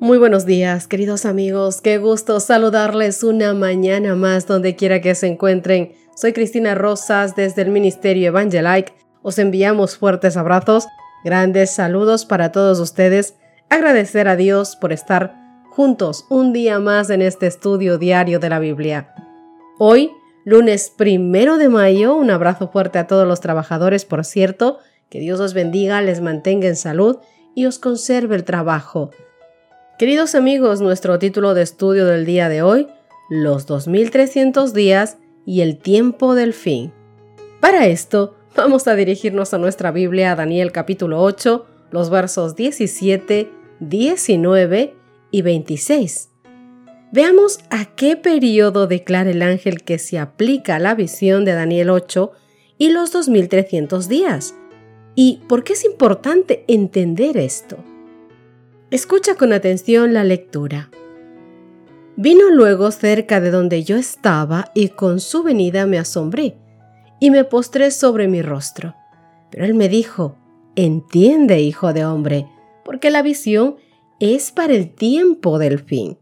Muy buenos días, queridos amigos. Qué gusto saludarles una mañana más donde quiera que se encuentren. Soy Cristina Rosas desde el Ministerio Evangelike. Os enviamos fuertes abrazos, grandes saludos para todos ustedes. Agradecer a Dios por estar juntos un día más en este estudio diario de la Biblia. Hoy, lunes primero de mayo, un abrazo fuerte a todos los trabajadores, por cierto. Que Dios os bendiga, les mantenga en salud y os conserve el trabajo. Queridos amigos, nuestro título de estudio del día de hoy, los 2300 días y el tiempo del fin. Para esto, vamos a dirigirnos a nuestra Biblia, Daniel capítulo 8, los versos 17, 19 y 26. Veamos a qué periodo declara el ángel que se aplica la visión de Daniel 8 y los 2300 días. ¿Y por qué es importante entender esto? Escucha con atención la lectura. Vino luego cerca de donde yo estaba y con su venida me asombré y me postré sobre mi rostro. Pero él me dijo, entiende, hijo de hombre, porque la visión es para el tiempo del fin.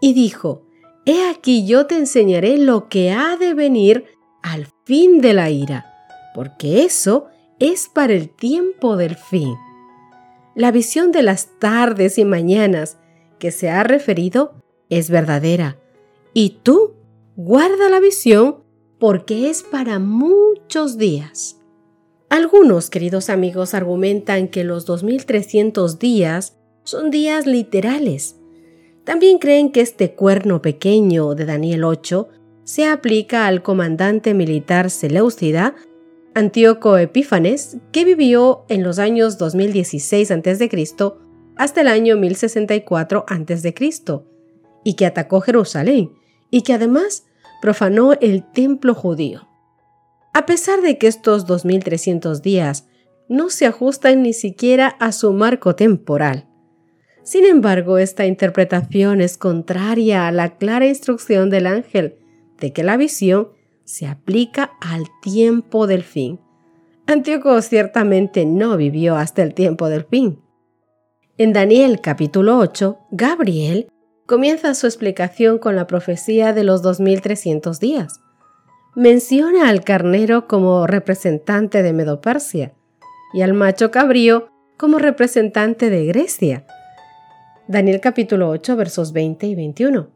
Y dijo, He aquí yo te enseñaré lo que ha de venir al fin de la ira, porque eso es para el tiempo del fin. La visión de las tardes y mañanas que se ha referido es verdadera. Y tú guarda la visión porque es para muchos días. Algunos, queridos amigos, argumentan que los 2300 días son días literales. También creen que este cuerno pequeño de Daniel 8 se aplica al comandante militar Seleucida Antíoco Epífanes, que vivió en los años 2016 a.C. hasta el año 1064 a.C., y que atacó Jerusalén, y que además profanó el templo judío. A pesar de que estos 2300 días no se ajustan ni siquiera a su marco temporal. Sin embargo, esta interpretación es contraria a la clara instrucción del ángel de que la visión se aplica al tiempo del fin. Antíoco ciertamente no vivió hasta el tiempo del fin. En Daniel capítulo 8, Gabriel comienza su explicación con la profecía de los 2300 días. Menciona al carnero como representante de Medopersia y al macho cabrío como representante de Grecia. Daniel capítulo 8 versos 20 y 21.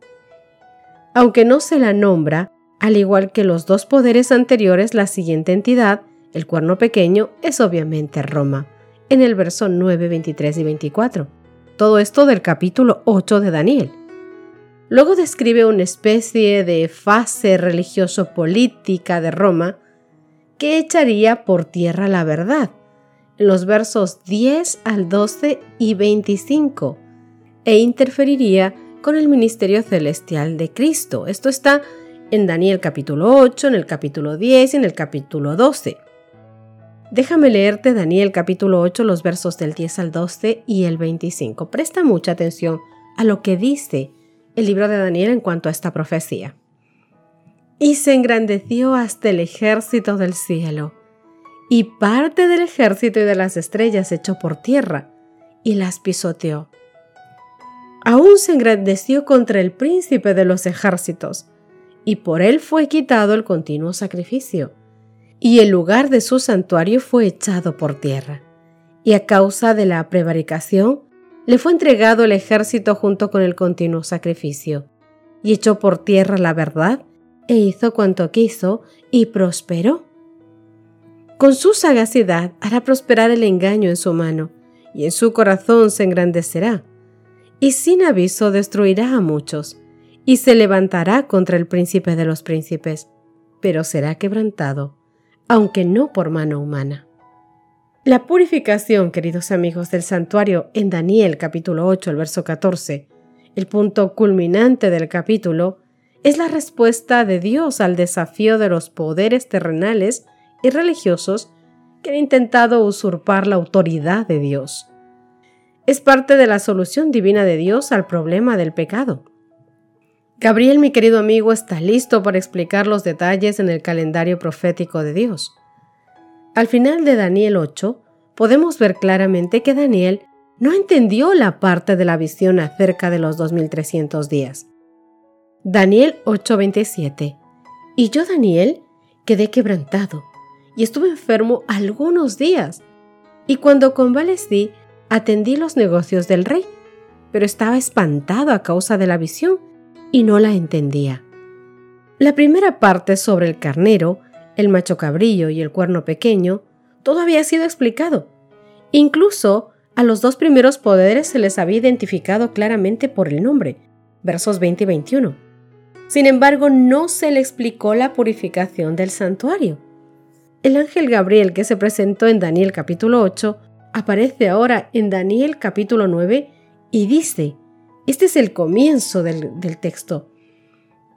Aunque no se la nombra, al igual que los dos poderes anteriores, la siguiente entidad, el cuerno pequeño, es obviamente Roma, en el verso 9, 23 y 24. Todo esto del capítulo 8 de Daniel. Luego describe una especie de fase religioso-política de Roma que echaría por tierra la verdad, en los versos 10 al 12 y 25, e interferiría con el ministerio celestial de Cristo. Esto está en Daniel capítulo 8, en el capítulo 10 y en el capítulo 12. Déjame leerte Daniel capítulo 8, los versos del 10 al 12 y el 25. Presta mucha atención a lo que dice el libro de Daniel en cuanto a esta profecía. Y se engrandeció hasta el ejército del cielo, y parte del ejército y de las estrellas echó por tierra, y las pisoteó. Aún se engrandeció contra el príncipe de los ejércitos, y por él fue quitado el continuo sacrificio, y el lugar de su santuario fue echado por tierra, y a causa de la prevaricación le fue entregado el ejército junto con el continuo sacrificio, y echó por tierra la verdad, e hizo cuanto quiso, y prosperó. Con su sagacidad hará prosperar el engaño en su mano, y en su corazón se engrandecerá, y sin aviso destruirá a muchos, y se levantará contra el príncipe de los príncipes, pero será quebrantado, aunque no por mano humana. La purificación, queridos amigos, del santuario en Daniel capítulo 8, el verso 14, el punto culminante del capítulo, es la respuesta de Dios al desafío de los poderes terrenales y religiosos que han intentado usurpar la autoridad de Dios. Es parte de la solución divina de Dios al problema del pecado. Gabriel, mi querido amigo, está listo para explicar los detalles en el calendario profético de Dios. Al final de Daniel 8, podemos ver claramente que Daniel no entendió la parte de la visión acerca de los 2300 días. Daniel 8:27 Y yo, Daniel, quedé quebrantado y estuve enfermo algunos días, y cuando convalecí, atendí los negocios del rey, pero estaba espantado a causa de la visión y no la entendía. La primera parte sobre el carnero, el macho cabrillo y el cuerno pequeño, todo había sido explicado. Incluso a los dos primeros poderes se les había identificado claramente por el nombre, versos 20 y 21. Sin embargo, no se le explicó la purificación del santuario. El ángel Gabriel que se presentó en Daniel capítulo 8 aparece ahora en Daniel capítulo 9 y dice, este es el comienzo del, del texto,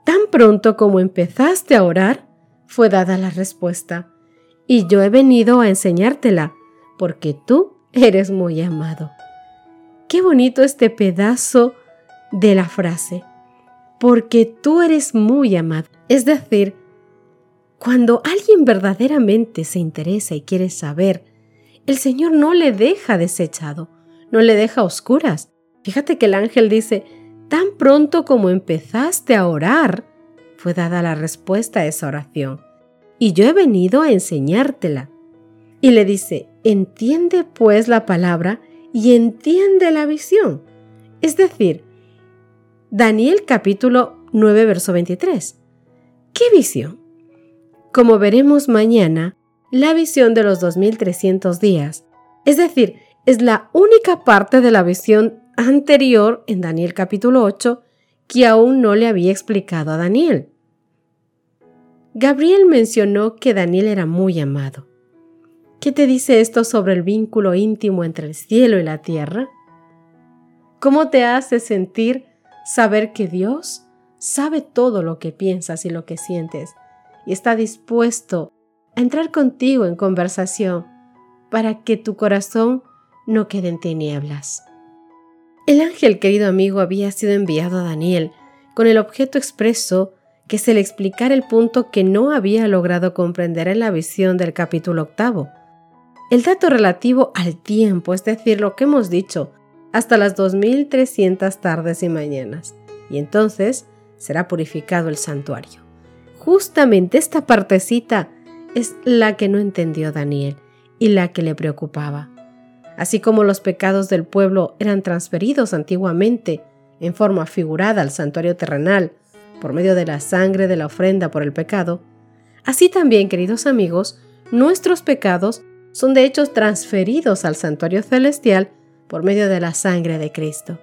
tan pronto como empezaste a orar, fue dada la respuesta, y yo he venido a enseñártela, porque tú eres muy amado. Qué bonito este pedazo de la frase, porque tú eres muy amado. Es decir, cuando alguien verdaderamente se interesa y quiere saber, el Señor no le deja desechado, no le deja oscuras. Fíjate que el ángel dice, tan pronto como empezaste a orar, fue dada la respuesta a esa oración. Y yo he venido a enseñártela. Y le dice, entiende pues la palabra y entiende la visión. Es decir, Daniel capítulo 9, verso 23. ¿Qué visión? como veremos mañana, la visión de los 2300 días, es decir, es la única parte de la visión anterior en Daniel capítulo 8 que aún no le había explicado a Daniel. Gabriel mencionó que Daniel era muy amado. ¿Qué te dice esto sobre el vínculo íntimo entre el cielo y la tierra? ¿Cómo te hace sentir saber que Dios sabe todo lo que piensas y lo que sientes y está dispuesto a entrar contigo en conversación para que tu corazón no quede en tinieblas. El ángel, querido amigo, había sido enviado a Daniel con el objeto expreso que se le explicara el punto que no había logrado comprender en la visión del capítulo octavo. El dato relativo al tiempo, es decir, lo que hemos dicho, hasta las 2300 tardes y mañanas. Y entonces será purificado el santuario. Justamente esta partecita es la que no entendió Daniel y la que le preocupaba. Así como los pecados del pueblo eran transferidos antiguamente en forma figurada al santuario terrenal por medio de la sangre de la ofrenda por el pecado, así también, queridos amigos, nuestros pecados son de hecho transferidos al santuario celestial por medio de la sangre de Cristo.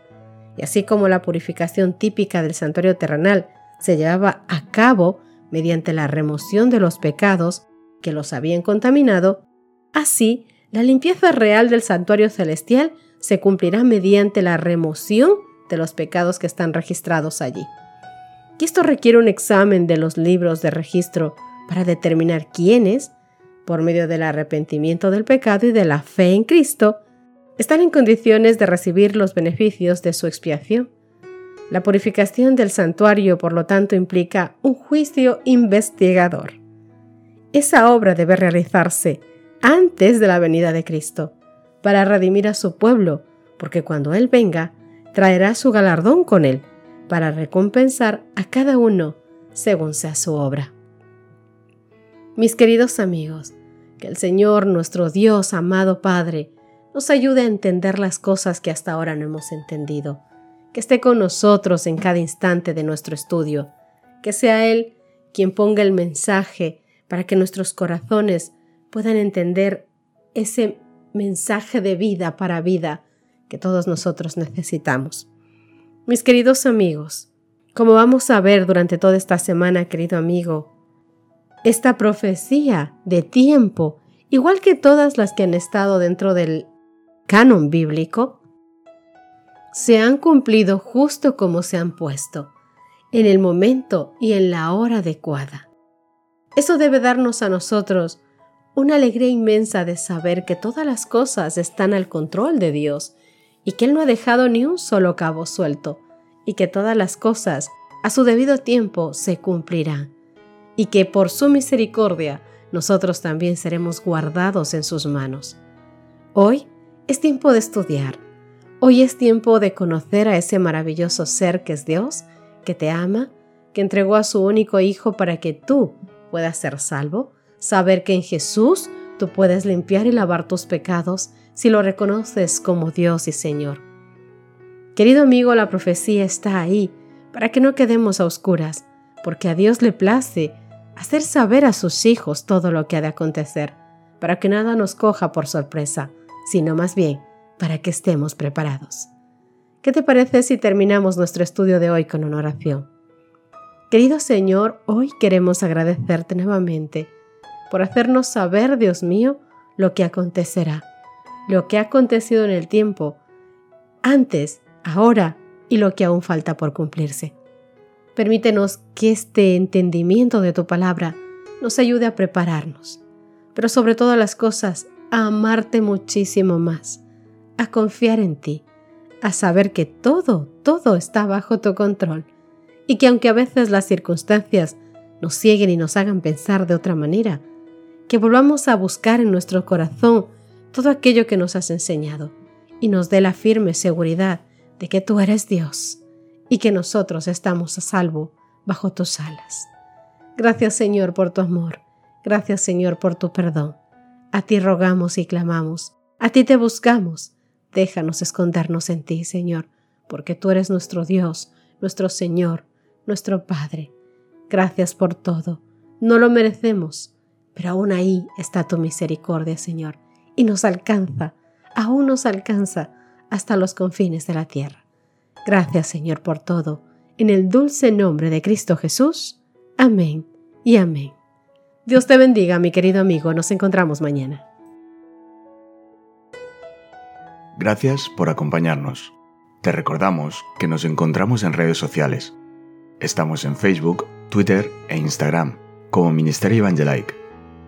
Y así como la purificación típica del santuario terrenal se llevaba a cabo mediante la remoción de los pecados que los habían contaminado, así la limpieza real del santuario celestial se cumplirá mediante la remoción de los pecados que están registrados allí. Y esto requiere un examen de los libros de registro para determinar quiénes, por medio del arrepentimiento del pecado y de la fe en Cristo, están en condiciones de recibir los beneficios de su expiación. La purificación del santuario, por lo tanto, implica un juicio investigador. Esa obra debe realizarse antes de la venida de Cristo, para redimir a su pueblo, porque cuando Él venga, traerá su galardón con Él, para recompensar a cada uno según sea su obra. Mis queridos amigos, que el Señor, nuestro Dios, amado Padre, nos ayude a entender las cosas que hasta ahora no hemos entendido que esté con nosotros en cada instante de nuestro estudio, que sea Él quien ponga el mensaje para que nuestros corazones puedan entender ese mensaje de vida para vida que todos nosotros necesitamos. Mis queridos amigos, como vamos a ver durante toda esta semana, querido amigo, esta profecía de tiempo, igual que todas las que han estado dentro del canon bíblico, se han cumplido justo como se han puesto. en el momento y en la hora adecuada. Eso debe darnos a nosotros una alegría inmensa de saber que todas las cosas están al control de Dios y que Él no ha dejado ni un solo cabo suelto y que todas las cosas a su debido tiempo se cumplirán y que por su misericordia nosotros también seremos guardados en sus manos. Hoy es tiempo de estudiar. Hoy es tiempo de conocer a ese maravilloso ser que es Dios, que te ama, que entregó a su único Hijo para que tú puedas ser salvo, saber que en Jesús tú puedes limpiar y lavar tus pecados si lo reconoces como Dios y Señor. Querido amigo, la profecía está ahí para que no quedemos a oscuras, porque a Dios le place hacer saber a sus hijos todo lo que ha de acontecer, para que nada nos coja por sorpresa, sino más bien para que estemos preparados. ¿Qué te parece si terminamos nuestro estudio de hoy con una oración? Querido Señor, hoy queremos agradecerte nuevamente por hacernos saber, Dios mío, lo que acontecerá, lo que ha acontecido en el tiempo, antes, ahora y lo que aún falta por cumplirse. Permítenos que este entendimiento de tu palabra nos ayude a prepararnos, pero sobre todas las cosas a amarte muchísimo más, a confiar en ti, a saber que todo, todo está bajo tu control y que aunque a veces las circunstancias nos cieguen y nos hagan pensar de otra manera, que volvamos a buscar en nuestro corazón todo aquello que nos has enseñado y nos dé la firme seguridad de que tú eres Dios y que nosotros estamos a salvo bajo tus alas. Gracias Señor por tu amor, gracias Señor por tu perdón. A ti rogamos y clamamos, a ti te buscamos. Déjanos escondernos en ti, Señor, porque tú eres nuestro Dios, nuestro Señor, nuestro Padre. Gracias por todo. No lo merecemos, pero aún ahí está tu misericordia, Señor, y nos alcanza, aún nos alcanza hasta los confines de la tierra. Gracias Señor por todo. En el dulce nombre de Cristo Jesús. Amén y amén. Dios te bendiga, mi querido amigo. Nos encontramos mañana. Gracias por acompañarnos. Te recordamos que nos encontramos en redes sociales. Estamos en Facebook, Twitter e Instagram como Ministerio Evangelike.